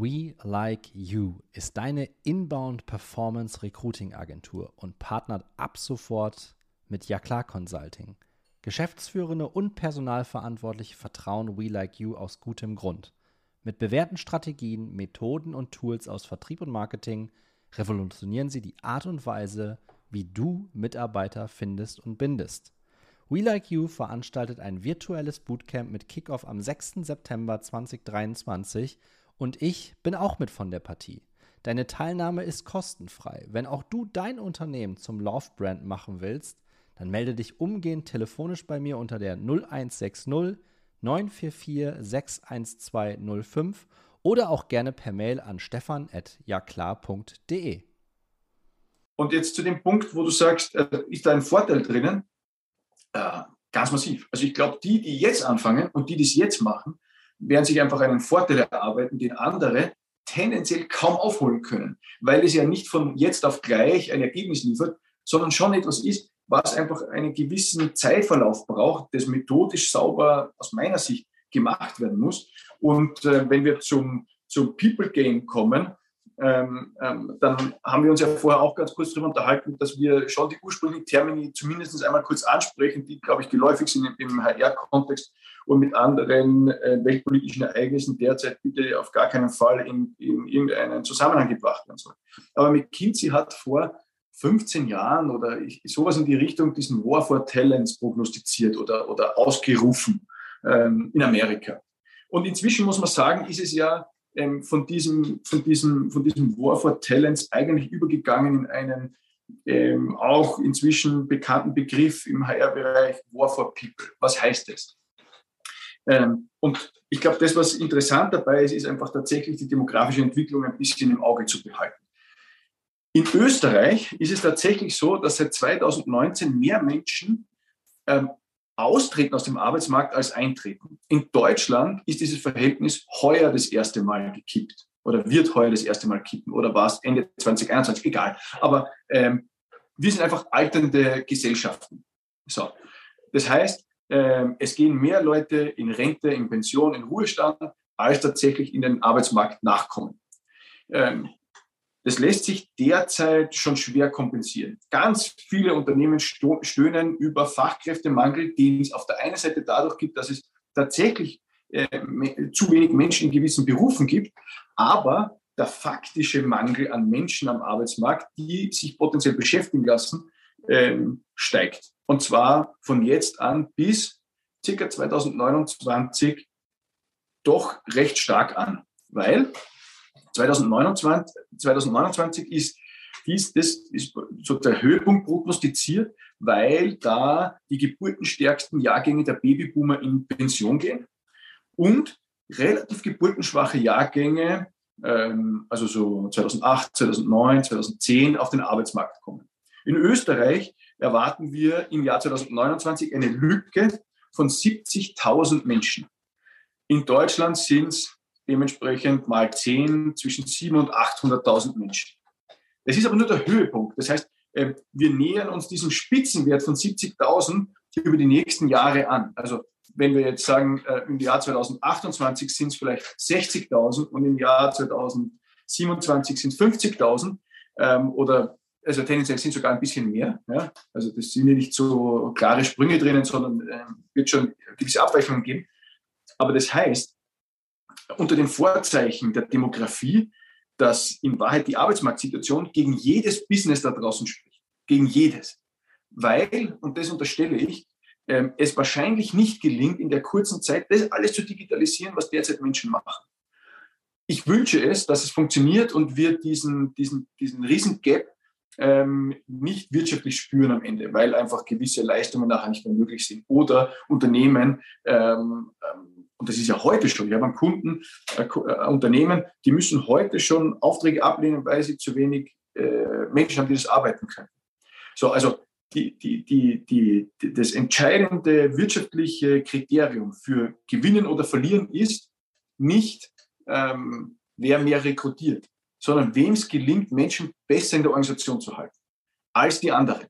We Like You ist deine Inbound Performance Recruiting Agentur und partnert ab sofort mit Ja klar Consulting. Geschäftsführende und Personalverantwortliche vertrauen We Like You aus gutem Grund. Mit bewährten Strategien, Methoden und Tools aus Vertrieb und Marketing revolutionieren sie die Art und Weise, wie du Mitarbeiter findest und bindest. We Like You veranstaltet ein virtuelles Bootcamp mit Kickoff am 6. September 2023 und ich bin auch mit von der Partie. Deine Teilnahme ist kostenfrei. Wenn auch du dein Unternehmen zum Love-Brand machen willst, dann melde dich umgehend telefonisch bei mir unter der 0160 944 61205 oder auch gerne per Mail an stefan.jaklar.de. Und jetzt zu dem Punkt, wo du sagst, äh, ist da ein Vorteil drinnen? Äh, ganz massiv. Also ich glaube, die, die jetzt anfangen und die, die es jetzt machen, werden sich einfach einen Vorteil erarbeiten, den andere tendenziell kaum aufholen können, weil es ja nicht von jetzt auf gleich ein Ergebnis liefert, sondern schon etwas ist, was einfach einen gewissen Zeitverlauf braucht, das methodisch sauber aus meiner Sicht gemacht werden muss. Und äh, wenn wir zum, zum People Game kommen, ähm, ähm, dann haben wir uns ja vorher auch ganz kurz darüber unterhalten, dass wir schon die ursprünglichen Termini zumindest einmal kurz ansprechen, die, glaube ich, geläufig sind im HR-Kontext und mit anderen äh, weltpolitischen Ereignissen derzeit bitte auf gar keinen Fall in, in irgendeinen Zusammenhang gebracht werden sollen. Aber McKinsey hat vor 15 Jahren oder ich, sowas in die Richtung diesen War for Talents prognostiziert oder, oder ausgerufen ähm, in Amerika. Und inzwischen muss man sagen, ist es ja ähm, von, diesem, von, diesem, von diesem War for Talents eigentlich übergegangen in einen ähm, auch inzwischen bekannten Begriff im HR-Bereich War for People. Was heißt das? Ähm, und ich glaube, das, was interessant dabei ist, ist einfach tatsächlich die demografische Entwicklung ein bisschen im Auge zu behalten. In Österreich ist es tatsächlich so, dass seit 2019 mehr Menschen ähm, austreten aus dem Arbeitsmarkt als eintreten. In Deutschland ist dieses Verhältnis heuer das erste Mal gekippt oder wird heuer das erste Mal kippen oder war es Ende 2021, egal. Aber ähm, wir sind einfach alternde Gesellschaften. So. Das heißt, ähm, es gehen mehr Leute in Rente, in Pension, in Ruhestand, als tatsächlich in den Arbeitsmarkt nachkommen. Ähm, das lässt sich derzeit schon schwer kompensieren. Ganz viele Unternehmen stöhnen über Fachkräftemangel, den es auf der einen Seite dadurch gibt, dass es tatsächlich äh, zu wenig Menschen in gewissen Berufen gibt, aber der faktische Mangel an Menschen am Arbeitsmarkt, die sich potenziell beschäftigen lassen, ähm, steigt. Und zwar von jetzt an bis circa 2029 doch recht stark an, weil 2029, 2029 ist dies, das ist so der Höhepunkt prognostiziert, weil da die geburtenstärksten Jahrgänge der Babyboomer in Pension gehen und relativ geburtenschwache Jahrgänge, ähm, also so 2008, 2009, 2010 auf den Arbeitsmarkt kommen. In Österreich erwarten wir im Jahr 2029 eine Lücke von 70.000 Menschen. In Deutschland sind es dementsprechend mal 10 zwischen 700.000 und 800.000 Menschen. Das ist aber nur der Höhepunkt. Das heißt, äh, wir nähern uns diesem Spitzenwert von 70.000 über die nächsten Jahre an. Also wenn wir jetzt sagen, äh, im Jahr 2028 sind es vielleicht 60.000 und im Jahr 2027 sind es 50.000 oder also tendenziell sind sogar ein bisschen mehr. Ja? Also das sind ja nicht so klare Sprünge drinnen, sondern äh, wird schon gewisse Abweichungen geben. Aber das heißt, unter den Vorzeichen der Demografie, dass in Wahrheit die Arbeitsmarktsituation gegen jedes Business da draußen spricht. Gegen jedes. Weil, und das unterstelle ich, ähm, es wahrscheinlich nicht gelingt, in der kurzen Zeit das alles zu digitalisieren, was derzeit Menschen machen. Ich wünsche es, dass es funktioniert und wir diesen, diesen, diesen riesen Gap ähm, nicht wirtschaftlich spüren am Ende, weil einfach gewisse Leistungen nachher nicht mehr möglich sind. Oder Unternehmen, ähm, ähm, und das ist ja heute schon, wir haben Kunden, äh, äh, Unternehmen, die müssen heute schon Aufträge ablehnen, weil sie zu wenig äh, Menschen haben, die das arbeiten können. So, also die, die, die, die, das entscheidende wirtschaftliche Kriterium für Gewinnen oder Verlieren ist nicht, ähm, wer mehr rekrutiert, sondern wem es gelingt, Menschen besser in der Organisation zu halten als die anderen.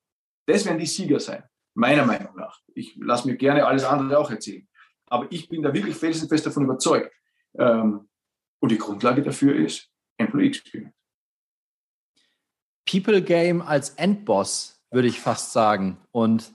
Das werden die Sieger sein, meiner Meinung nach. Ich lasse mir gerne alles andere auch erzählen. Aber ich bin da wirklich felsenfest davon überzeugt, ähm, Und die Grundlage dafür ist Employee Experience. People Game als Endboss, würde ich fast sagen. Und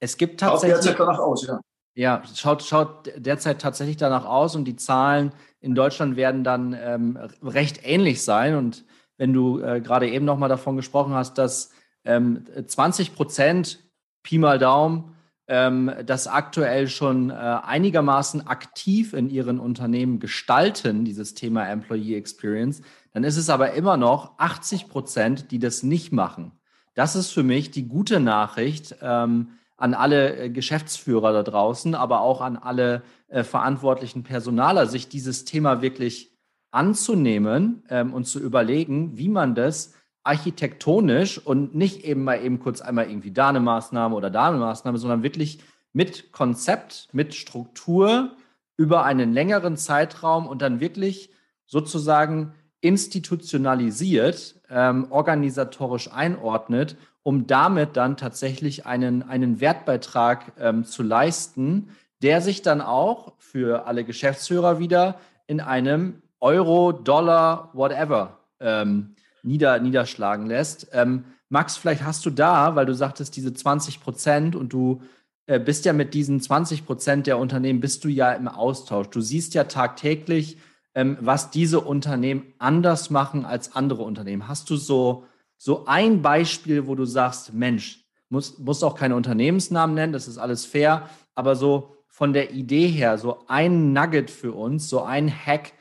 es gibt tatsächlich. Schaut derzeit danach aus, ja. Ja, schaut, schaut derzeit tatsächlich danach aus und die Zahlen in Deutschland werden dann ähm, recht ähnlich sein. Und wenn du äh, gerade eben nochmal davon gesprochen hast, dass ähm, 20 Prozent Pi mal Daumen das aktuell schon äh, einigermaßen aktiv in ihren Unternehmen gestalten, dieses Thema Employee Experience, dann ist es aber immer noch 80 Prozent, die das nicht machen. Das ist für mich die gute Nachricht ähm, an alle äh, Geschäftsführer da draußen, aber auch an alle äh, verantwortlichen Personaler, sich dieses Thema wirklich anzunehmen ähm, und zu überlegen, wie man das architektonisch und nicht eben mal eben kurz einmal irgendwie da eine Maßnahme oder da eine Maßnahme, sondern wirklich mit Konzept, mit Struktur über einen längeren Zeitraum und dann wirklich sozusagen institutionalisiert, ähm, organisatorisch einordnet, um damit dann tatsächlich einen, einen Wertbeitrag ähm, zu leisten, der sich dann auch für alle Geschäftsführer wieder in einem Euro, Dollar, whatever ähm, nieder, niederschlagen lässt. Ähm, Max, vielleicht hast du da, weil du sagtest, diese 20 Prozent und du äh, bist ja mit diesen 20 Prozent der Unternehmen, bist du ja im Austausch. Du siehst ja tagtäglich, ähm, was diese Unternehmen anders machen als andere Unternehmen. Hast du so, so ein Beispiel, wo du sagst, Mensch, muss, muss auch keine Unternehmensnamen nennen, das ist alles fair, aber so von der Idee her, so ein Nugget für uns, so ein Hack,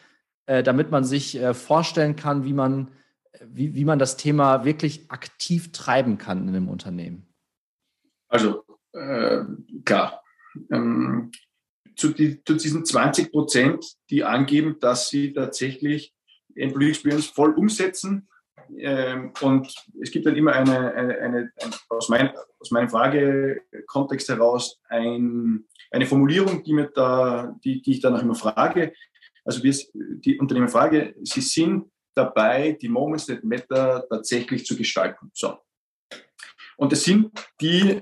äh, damit man sich äh, vorstellen kann, wie man wie, wie man das Thema wirklich aktiv treiben kann in einem Unternehmen? Also äh, klar, ähm, zu, die, zu, diesen 20 Prozent, die angeben, dass sie tatsächlich Employee Experience voll umsetzen. Ähm, und es gibt dann immer eine, eine, eine ein, aus, mein, aus meinem Fragekontext heraus ein, eine Formulierung, die, mir da, die, die ich danach immer frage. Also wir, die Unternehmen frage, sie sind dabei, die Moments that matter tatsächlich zu gestalten. So. Und das sind die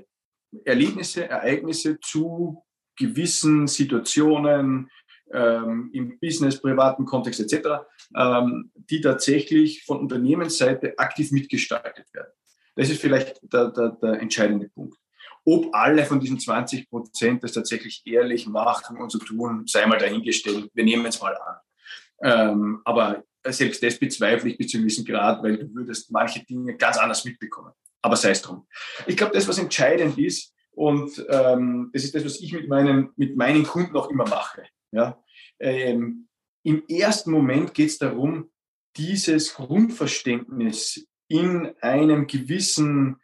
Erlebnisse, Ereignisse zu gewissen Situationen ähm, im Business, privaten Kontext etc., ähm, die tatsächlich von Unternehmensseite aktiv mitgestaltet werden. Das ist vielleicht der, der, der entscheidende Punkt. Ob alle von diesen 20 Prozent das tatsächlich ehrlich machen und so tun, sei mal dahingestellt. Wir nehmen es mal an. Ähm, aber selbst das bezweifle ich bis zu einem gewissen Grad, weil du würdest manche Dinge ganz anders mitbekommen. Aber sei es drum. Ich glaube, das, was entscheidend ist, und ähm, das ist das, was ich mit meinen, mit meinen Kunden auch immer mache. Ja? Ähm, Im ersten Moment geht es darum, dieses Grundverständnis in einem gewissen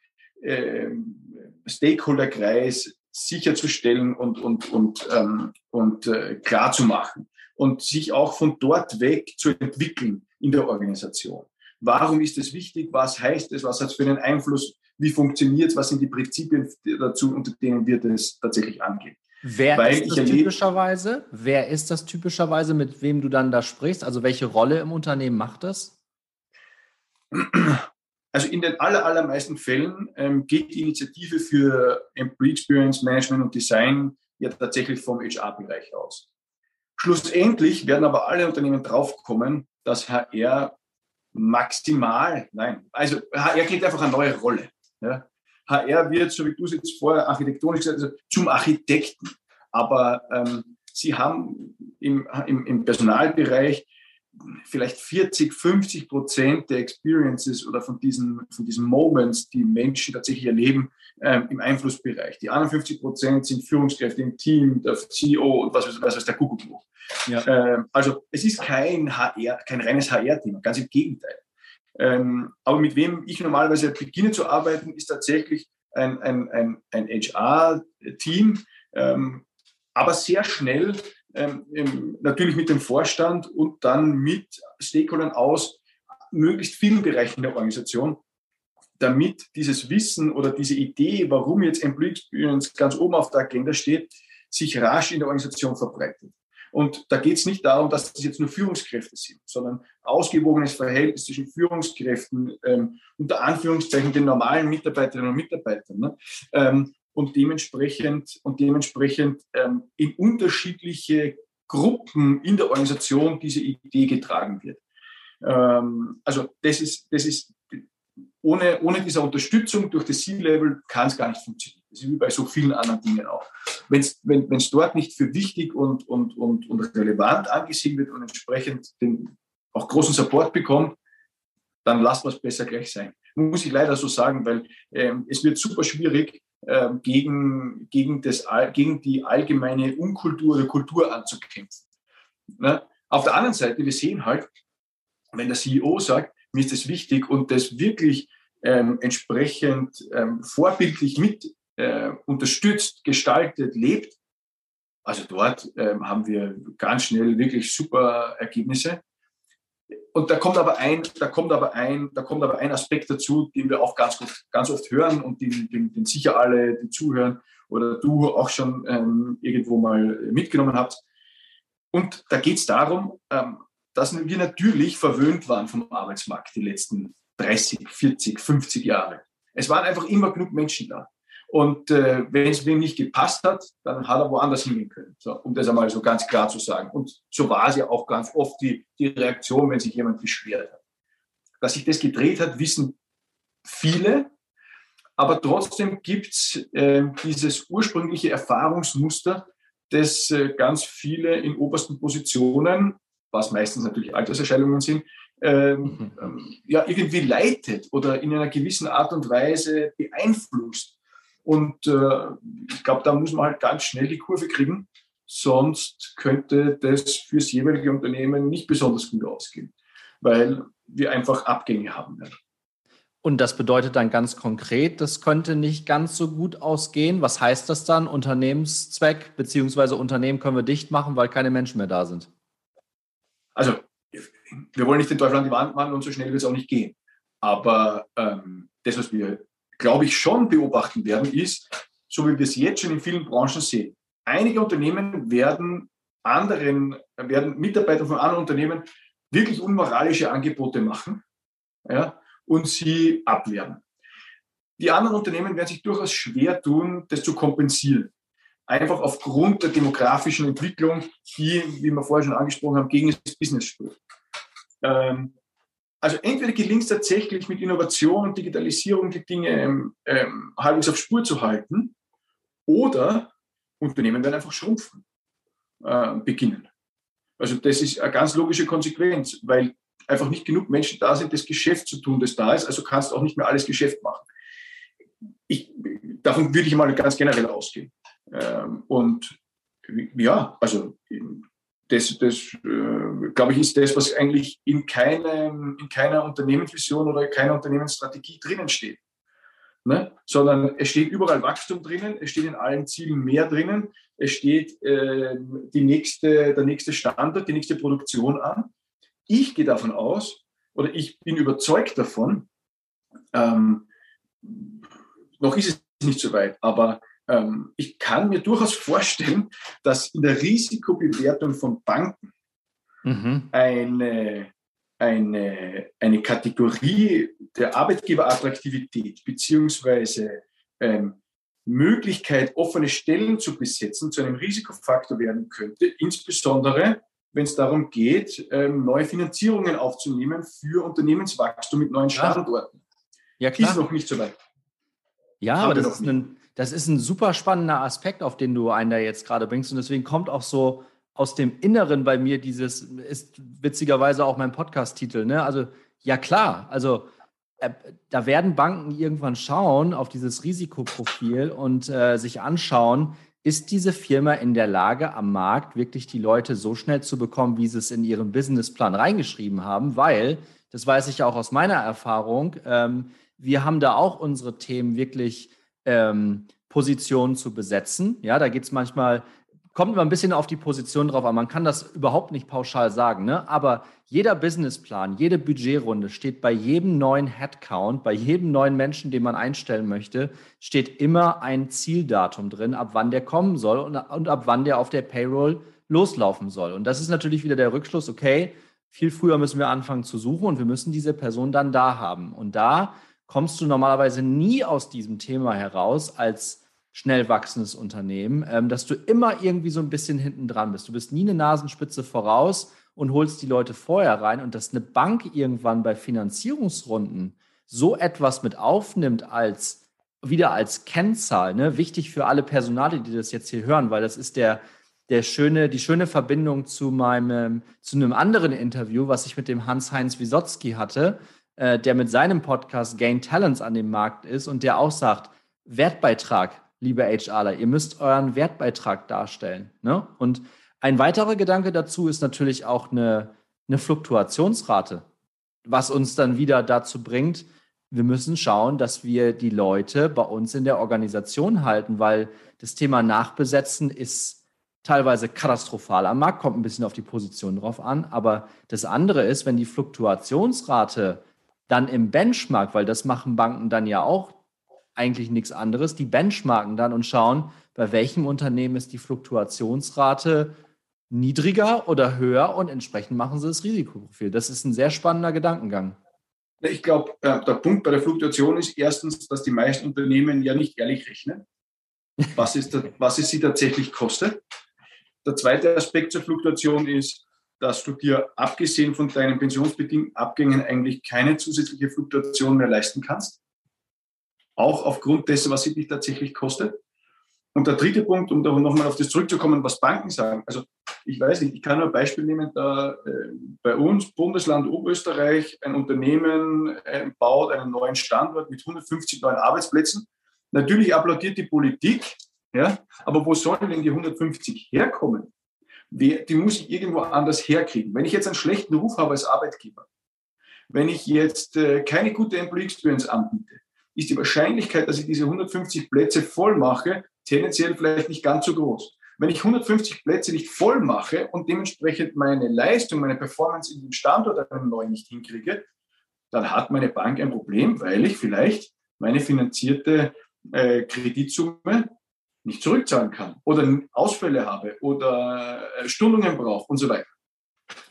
ähm, Stakeholderkreis sicherzustellen und, und, und, ähm, und äh, klar zu machen und sich auch von dort weg zu entwickeln in der Organisation. Warum ist es wichtig? Was heißt es? Was hat es für einen Einfluss? Wie funktioniert es? Was sind die Prinzipien dazu, unter denen wir das tatsächlich angehen? Wer Weil ist das typischerweise? Wer ist das typischerweise, mit wem du dann da sprichst? Also welche Rolle im Unternehmen macht das? Also in den aller, allermeisten Fällen ähm, geht die Initiative für Employee Experience Management und Design ja tatsächlich vom HR-Bereich aus. Schlussendlich werden aber alle Unternehmen draufkommen, dass HR maximal, nein, also HR kriegt einfach eine neue Rolle. Ja. HR wird, so wie du es jetzt vorher architektonisch gesagt hast, zum Architekten. Aber ähm, sie haben im, im, im Personalbereich vielleicht 40, 50 Prozent der Experiences oder von diesen, von diesen Moments, die Menschen tatsächlich erleben, ähm, im Einflussbereich. Die anderen 50 Prozent sind Führungskräfte im Team, der CEO und was, was, was der Kuckuck ja. ähm, Also es ist kein HR, kein reines HR-Thema, ganz im Gegenteil. Ähm, aber mit wem ich normalerweise beginne zu arbeiten, ist tatsächlich ein, ein, ein, ein HR-Team, ähm, aber sehr schnell ähm, natürlich mit dem Vorstand und dann mit Stakeholdern aus möglichst vielen Bereichen der Organisation, damit dieses Wissen oder diese Idee, warum jetzt Employee Experience ganz oben auf der Agenda steht, sich rasch in der Organisation verbreitet. Und da geht es nicht darum, dass das jetzt nur Führungskräfte sind, sondern ausgewogenes Verhältnis zwischen Führungskräften, ähm, unter Anführungszeichen den normalen Mitarbeiterinnen und Mitarbeitern. Ne? Ähm, und dementsprechend, und dementsprechend ähm, in unterschiedliche Gruppen in der Organisation diese Idee getragen wird. Ähm, also das ist, das ist ohne, ohne diese Unterstützung durch das C-Level kann es gar nicht funktionieren. Das ist wie bei so vielen anderen Dingen auch. Wenn's, wenn es dort nicht für wichtig und, und, und, und relevant angesehen wird und entsprechend den, auch großen Support bekommt, dann lasst was besser gleich sein. Muss ich leider so sagen, weil ähm, es wird super schwierig, ähm, gegen, gegen, das, gegen die allgemeine Unkultur oder Kultur anzukämpfen. Ne? Auf der anderen Seite, wir sehen halt, wenn der CEO sagt, mir ist das wichtig und das wirklich ähm, entsprechend ähm, vorbildlich mit äh, unterstützt, gestaltet, lebt, also dort ähm, haben wir ganz schnell wirklich super Ergebnisse. Und da kommt aber ein, da kommt aber ein, da kommt aber ein Aspekt dazu, den wir auch ganz oft, ganz oft hören und den, den, den sicher alle, die zuhören oder du auch schon ähm, irgendwo mal mitgenommen habt. Und da geht es darum, ähm, dass wir natürlich verwöhnt waren vom Arbeitsmarkt die letzten 30, 40, 50 Jahre. Es waren einfach immer genug Menschen da. Und äh, wenn es wem nicht gepasst hat, dann hat er woanders hingehen können, so, um das einmal so ganz klar zu sagen. Und so war es ja auch ganz oft die, die Reaktion, wenn sich jemand beschwert hat. Dass sich das gedreht hat, wissen viele, aber trotzdem gibt es äh, dieses ursprüngliche Erfahrungsmuster, das äh, ganz viele in obersten Positionen, was meistens natürlich Alterserscheinungen sind, ähm, mhm. ähm, ja, irgendwie leitet oder in einer gewissen Art und Weise beeinflusst. Und äh, ich glaube, da muss man halt ganz schnell die Kurve kriegen, sonst könnte das fürs jeweilige Unternehmen nicht besonders gut ausgehen, weil wir einfach Abgänge haben werden. Und das bedeutet dann ganz konkret, das könnte nicht ganz so gut ausgehen. Was heißt das dann? Unternehmenszweck beziehungsweise Unternehmen können wir dicht machen, weil keine Menschen mehr da sind. Also wir wollen nicht den Teufel an die Wand machen und so schnell wird es auch nicht gehen. Aber ähm, das, was wir glaube ich, schon beobachten werden, ist, so wie wir es jetzt schon in vielen Branchen sehen. Einige Unternehmen werden anderen, werden Mitarbeiter von anderen Unternehmen wirklich unmoralische Angebote machen ja, und sie abwehren. Die anderen Unternehmen werden sich durchaus schwer tun, das zu kompensieren. Einfach aufgrund der demografischen Entwicklung, die, wie wir vorher schon angesprochen haben, gegen das Business spricht. Ähm, also entweder gelingt es tatsächlich mit Innovation und Digitalisierung die Dinge ähm, ähm, halbwegs auf Spur zu halten, oder Unternehmen werden einfach schrumpfen äh, beginnen. Also das ist eine ganz logische Konsequenz, weil einfach nicht genug Menschen da sind, das Geschäft zu tun, das da ist. Also kannst du auch nicht mehr alles Geschäft machen. Ich, davon würde ich mal ganz generell ausgehen. Ähm, und ja, also das, das äh, glaube ich, ist das, was eigentlich in, keinem, in keiner Unternehmensvision oder keiner Unternehmensstrategie drinnen steht. Ne? Sondern es steht überall Wachstum drinnen, es steht in allen Zielen mehr drinnen, es steht äh, die nächste, der nächste Standard, die nächste Produktion an. Ich gehe davon aus, oder ich bin überzeugt davon, ähm, noch ist es nicht so weit, aber ähm, ich kann mir durchaus vorstellen, dass in der Risikobewertung von Banken mhm. eine, eine, eine Kategorie der Arbeitgeberattraktivität beziehungsweise ähm, Möglichkeit, offene Stellen zu besetzen, zu einem Risikofaktor werden könnte, insbesondere wenn es darum geht, ähm, neue Finanzierungen aufzunehmen für Unternehmenswachstum mit neuen Standorten. Ja, klar. Ist noch nicht so weit. Ja, Haben aber das ist ein, das ist ein super spannender Aspekt, auf den du einen da jetzt gerade bringst. Und deswegen kommt auch so aus dem Inneren bei mir dieses, ist witzigerweise auch mein Podcast-Titel. Ne? Also, ja klar, also äh, da werden Banken irgendwann schauen auf dieses Risikoprofil und äh, sich anschauen, ist diese Firma in der Lage, am Markt wirklich die Leute so schnell zu bekommen, wie sie es in ihrem Businessplan reingeschrieben haben? Weil, das weiß ich auch aus meiner Erfahrung, ähm, wir haben da auch unsere Themen wirklich ähm, Positionen zu besetzen. Ja, da geht es manchmal, kommt immer ein bisschen auf die Position drauf an. Man kann das überhaupt nicht pauschal sagen, ne? aber jeder Businessplan, jede Budgetrunde steht bei jedem neuen Headcount, bei jedem neuen Menschen, den man einstellen möchte, steht immer ein Zieldatum drin, ab wann der kommen soll und, und ab wann der auf der Payroll loslaufen soll. Und das ist natürlich wieder der Rückschluss, okay, viel früher müssen wir anfangen zu suchen und wir müssen diese Person dann da haben. Und da kommst du normalerweise nie aus diesem Thema heraus als schnell wachsendes Unternehmen, ähm, dass du immer irgendwie so ein bisschen hinten dran bist. Du bist nie eine Nasenspitze voraus und holst die Leute vorher rein und dass eine Bank irgendwann bei Finanzierungsrunden so etwas mit aufnimmt als wieder als Kennzahl, ne? wichtig für alle Personale, die das jetzt hier hören, weil das ist der, der schöne, die schöne Verbindung zu meinem, zu einem anderen Interview, was ich mit dem Hans-Heinz Wisotzki hatte, äh, der mit seinem Podcast Gain Talents an dem Markt ist und der auch sagt, Wertbeitrag, liebe HRler, ihr müsst euren Wertbeitrag darstellen. Ne? Und ein weiterer Gedanke dazu ist natürlich auch eine, eine Fluktuationsrate, was uns dann wieder dazu bringt, wir müssen schauen, dass wir die Leute bei uns in der Organisation halten, weil das Thema Nachbesetzen ist teilweise katastrophal am Markt, kommt ein bisschen auf die Position drauf an. Aber das andere ist, wenn die Fluktuationsrate dann im Benchmark, weil das machen Banken dann ja auch eigentlich nichts anderes, die benchmarken dann und schauen, bei welchem Unternehmen ist die Fluktuationsrate niedriger oder höher und entsprechend machen sie das Risikoprofil. Das ist ein sehr spannender Gedankengang. Ich glaube, äh, der Punkt bei der Fluktuation ist erstens, dass die meisten Unternehmen ja nicht ehrlich rechnen, was es, was es sie tatsächlich kostet. Der zweite Aspekt zur Fluktuation ist, dass du dir abgesehen von deinen pensionsbedingten Abgängen eigentlich keine zusätzliche Fluktuation mehr leisten kannst. Auch aufgrund dessen, was sie dich tatsächlich kostet. Und der dritte Punkt, um nochmal auf das zurückzukommen, was Banken sagen. Also ich weiß nicht, ich kann nur ein Beispiel nehmen, da äh, bei uns, Bundesland Oberösterreich, ein Unternehmen äh, baut einen neuen Standort mit 150 neuen Arbeitsplätzen. Natürlich applaudiert die Politik, ja, aber wo sollen denn die 150 herkommen? Die, muss ich irgendwo anders herkriegen. Wenn ich jetzt einen schlechten Ruf habe als Arbeitgeber, wenn ich jetzt äh, keine gute Employee Experience anbiete, ist die Wahrscheinlichkeit, dass ich diese 150 Plätze voll mache, tendenziell vielleicht nicht ganz so groß. Wenn ich 150 Plätze nicht voll mache und dementsprechend meine Leistung, meine Performance in dem Standort einen neuen nicht hinkriege, dann hat meine Bank ein Problem, weil ich vielleicht meine finanzierte äh, Kreditsumme nicht zurückzahlen kann oder Ausfälle habe oder äh, Stundungen brauche und so weiter.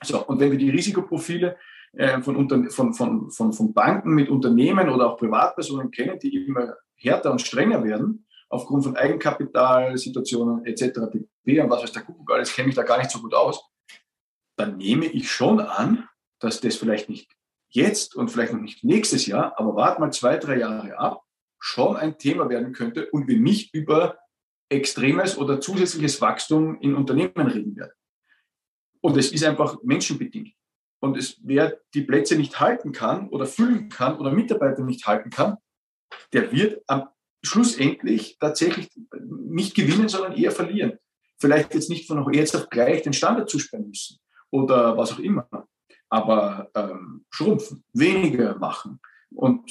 So, und wenn wir die Risikoprofile äh, von, von, von, von, von Banken mit Unternehmen oder auch Privatpersonen kennen, die immer härter und strenger werden, aufgrund von Eigenkapitalsituationen etc. pp. und was weiß der Kuckuck alles, kenne ich da gar nicht so gut aus, dann nehme ich schon an, dass das vielleicht nicht jetzt und vielleicht noch nicht nächstes Jahr, aber warte mal zwei, drei Jahre ab, schon ein Thema werden könnte und wir nicht über extremes oder zusätzliches Wachstum in Unternehmen reden werden. Und es ist einfach menschenbedingt. Und es, wer die Plätze nicht halten kann oder füllen kann oder Mitarbeiter nicht halten kann, der wird am schlussendlich tatsächlich nicht gewinnen, sondern eher verlieren. Vielleicht jetzt nicht von jetzt auf gleich den Standard zusperren müssen oder was auch immer, aber ähm, schrumpfen, weniger machen. Und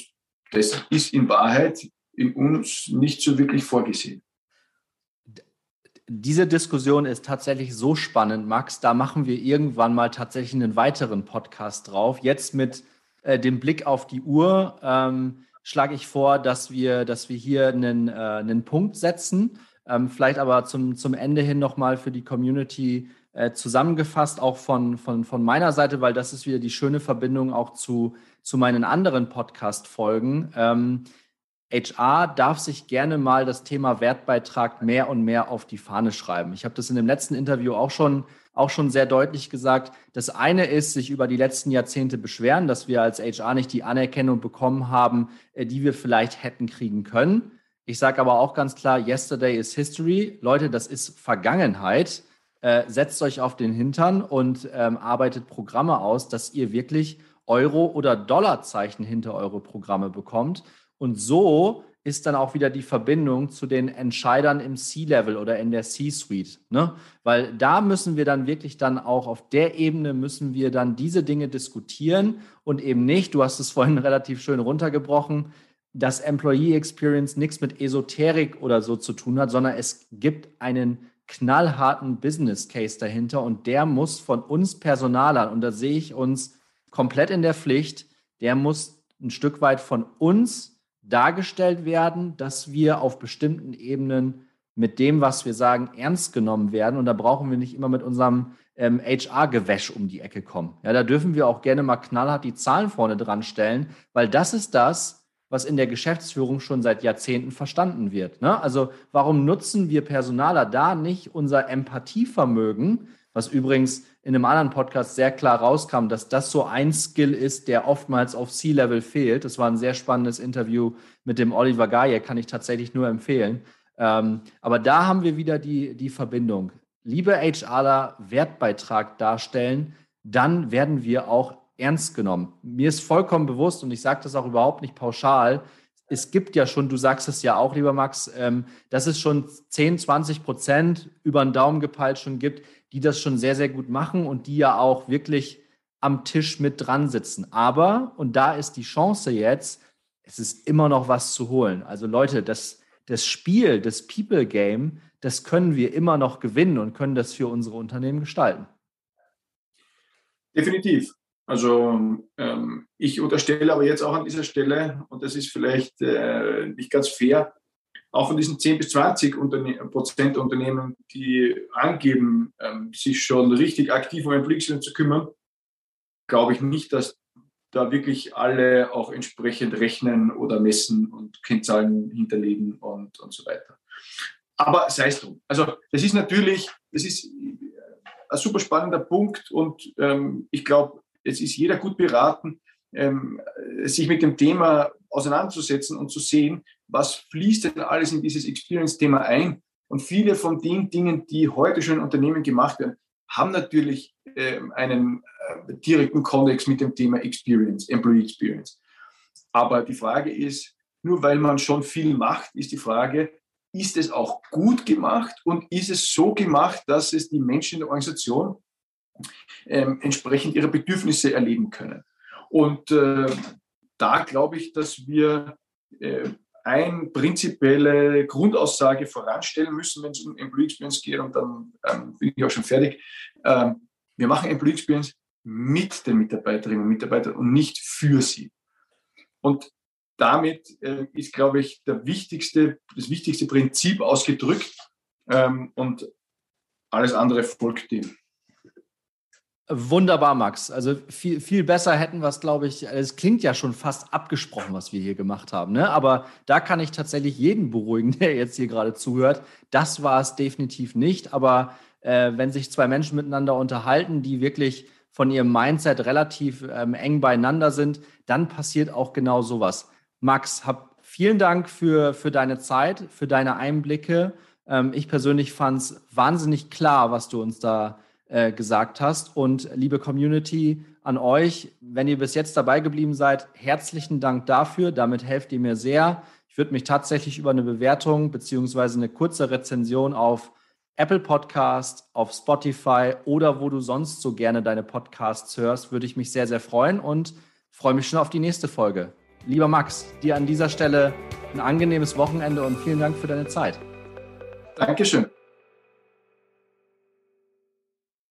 das ist in Wahrheit in uns nicht so wirklich vorgesehen. Diese Diskussion ist tatsächlich so spannend, Max. Da machen wir irgendwann mal tatsächlich einen weiteren Podcast drauf. Jetzt mit äh, dem Blick auf die Uhr. Ähm, schlage ich vor, dass wir, dass wir hier einen, äh, einen Punkt setzen. Ähm, vielleicht aber zum, zum Ende hin nochmal für die Community äh, zusammengefasst, auch von, von, von meiner Seite, weil das ist wieder die schöne Verbindung auch zu, zu meinen anderen Podcast-Folgen. Ähm, HR darf sich gerne mal das Thema Wertbeitrag mehr und mehr auf die Fahne schreiben. Ich habe das in dem letzten Interview auch schon auch schon sehr deutlich gesagt. Das eine ist, sich über die letzten Jahrzehnte beschweren, dass wir als HR nicht die Anerkennung bekommen haben, äh, die wir vielleicht hätten kriegen können. Ich sage aber auch ganz klar, yesterday is history. Leute, das ist Vergangenheit. Äh, setzt euch auf den Hintern und ähm, arbeitet Programme aus, dass ihr wirklich Euro- oder Dollarzeichen hinter eure Programme bekommt. Und so ist dann auch wieder die Verbindung zu den Entscheidern im C-Level oder in der C-Suite. Ne? Weil da müssen wir dann wirklich dann auch auf der Ebene müssen wir dann diese Dinge diskutieren und eben nicht, du hast es vorhin relativ schön runtergebrochen, dass Employee Experience nichts mit Esoterik oder so zu tun hat, sondern es gibt einen knallharten Business Case dahinter und der muss von uns Personalern, und da sehe ich uns komplett in der Pflicht, der muss ein Stück weit von uns dargestellt werden, dass wir auf bestimmten Ebenen mit dem, was wir sagen, ernst genommen werden. Und da brauchen wir nicht immer mit unserem ähm, HR-Gewäsch um die Ecke kommen. Ja, da dürfen wir auch gerne mal knallhart die Zahlen vorne dran stellen, weil das ist das, was in der Geschäftsführung schon seit Jahrzehnten verstanden wird. Ne? Also warum nutzen wir Personaler da nicht unser Empathievermögen, was übrigens in einem anderen Podcast sehr klar rauskam, dass das so ein Skill ist, der oftmals auf C-Level fehlt. Das war ein sehr spannendes Interview mit dem Oliver Gaye, kann ich tatsächlich nur empfehlen. Ähm, aber da haben wir wieder die, die Verbindung. Liebe HRler, Wertbeitrag darstellen, dann werden wir auch ernst genommen. Mir ist vollkommen bewusst, und ich sage das auch überhaupt nicht pauschal, es gibt ja schon, du sagst es ja auch, lieber Max, ähm, dass es schon 10, 20 Prozent über den Daumen gepeilt schon gibt, die das schon sehr, sehr gut machen und die ja auch wirklich am Tisch mit dran sitzen. Aber, und da ist die Chance jetzt, es ist immer noch was zu holen. Also Leute, das, das Spiel, das People Game, das können wir immer noch gewinnen und können das für unsere Unternehmen gestalten. Definitiv. Also ähm, ich unterstelle aber jetzt auch an dieser Stelle, und das ist vielleicht äh, nicht ganz fair, auch von diesen 10 bis 20 Unterne Prozent Unternehmen, die angeben, ähm, sich schon richtig aktiv um Employee zu kümmern, glaube ich nicht, dass da wirklich alle auch entsprechend rechnen oder messen und Kennzahlen hinterlegen und, und so weiter. Aber sei es drum. Also das ist natürlich, das ist ein super spannender Punkt und ähm, ich glaube, es ist jeder gut beraten, ähm, sich mit dem Thema auseinanderzusetzen und zu sehen, was fließt denn alles in dieses Experience-Thema ein. Und viele von den Dingen, die heute schon in Unternehmen gemacht werden, haben natürlich ähm, einen äh, direkten Kontext mit dem Thema Experience, Employee Experience. Aber die Frage ist, nur weil man schon viel macht, ist die Frage, ist es auch gut gemacht und ist es so gemacht, dass es die Menschen in der Organisation ähm, entsprechend ihre Bedürfnisse erleben können. Und äh, da glaube ich, dass wir äh, eine prinzipielle Grundaussage voranstellen müssen, wenn es um Employee Experience geht. Und dann ähm, bin ich auch schon fertig. Ähm, wir machen Employee Experience mit den Mitarbeiterinnen und Mitarbeitern und nicht für sie. Und damit äh, ist, glaube ich, der wichtigste, das wichtigste Prinzip ausgedrückt. Ähm, und alles andere folgt dem. Wunderbar, Max. Also viel, viel besser hätten wir es, glaube ich, es klingt ja schon fast abgesprochen, was wir hier gemacht haben. Ne? Aber da kann ich tatsächlich jeden beruhigen, der jetzt hier gerade zuhört. Das war es definitiv nicht. Aber äh, wenn sich zwei Menschen miteinander unterhalten, die wirklich von ihrem Mindset relativ ähm, eng beieinander sind, dann passiert auch genau sowas. Max, hab vielen Dank für, für deine Zeit, für deine Einblicke. Ähm, ich persönlich fand es wahnsinnig klar, was du uns da äh, gesagt hast. Und liebe Community, an euch, wenn ihr bis jetzt dabei geblieben seid, herzlichen Dank dafür. Damit helft ihr mir sehr. Ich würde mich tatsächlich über eine Bewertung beziehungsweise eine kurze Rezension auf Apple Podcast, auf Spotify oder wo du sonst so gerne deine Podcasts hörst, würde ich mich sehr, sehr freuen und freue mich schon auf die nächste Folge. Lieber Max, dir an dieser Stelle ein angenehmes Wochenende und vielen Dank für deine Zeit. Dankeschön.